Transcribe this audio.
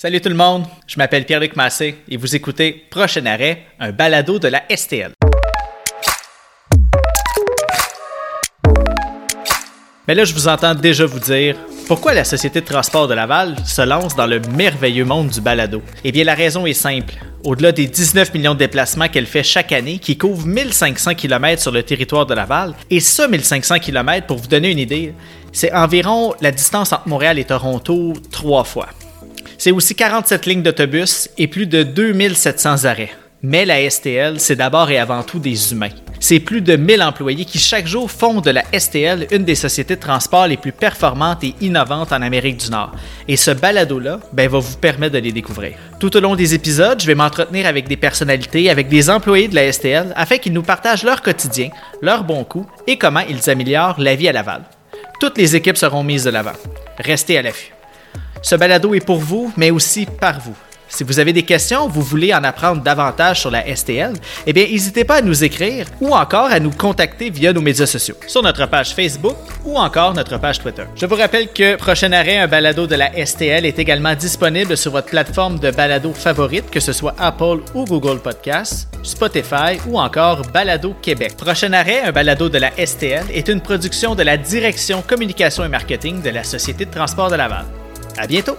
Salut tout le monde, je m'appelle Pierre-Luc Massé et vous écoutez Prochain arrêt, un balado de la STL. Mais là, je vous entends déjà vous dire pourquoi la Société de transport de Laval se lance dans le merveilleux monde du balado. Eh bien, la raison est simple. Au-delà des 19 millions de déplacements qu'elle fait chaque année, qui couvrent 1500 km sur le territoire de Laval, et ce 1500 km, pour vous donner une idée, c'est environ la distance entre Montréal et Toronto trois fois. C'est aussi 47 lignes d'autobus et plus de 2700 arrêts. Mais la STL, c'est d'abord et avant tout des humains. C'est plus de 1000 employés qui chaque jour font de la STL une des sociétés de transport les plus performantes et innovantes en Amérique du Nord. Et ce balado-là ben, va vous permettre de les découvrir. Tout au long des épisodes, je vais m'entretenir avec des personnalités, avec des employés de la STL, afin qu'ils nous partagent leur quotidien, leurs bons coups et comment ils améliorent la vie à Laval. Toutes les équipes seront mises de l'avant. Restez à l'affût. Ce balado est pour vous, mais aussi par vous. Si vous avez des questions, vous voulez en apprendre davantage sur la STL, eh bien, n'hésitez pas à nous écrire ou encore à nous contacter via nos médias sociaux, sur notre page Facebook ou encore notre page Twitter. Je vous rappelle que Prochain Arrêt, un balado de la STL, est également disponible sur votre plateforme de balado favorite, que ce soit Apple ou Google Podcasts, Spotify ou encore Balado Québec. Prochain Arrêt, un balado de la STL, est une production de la Direction Communication et Marketing de la Société de transport de Laval. À bientôt!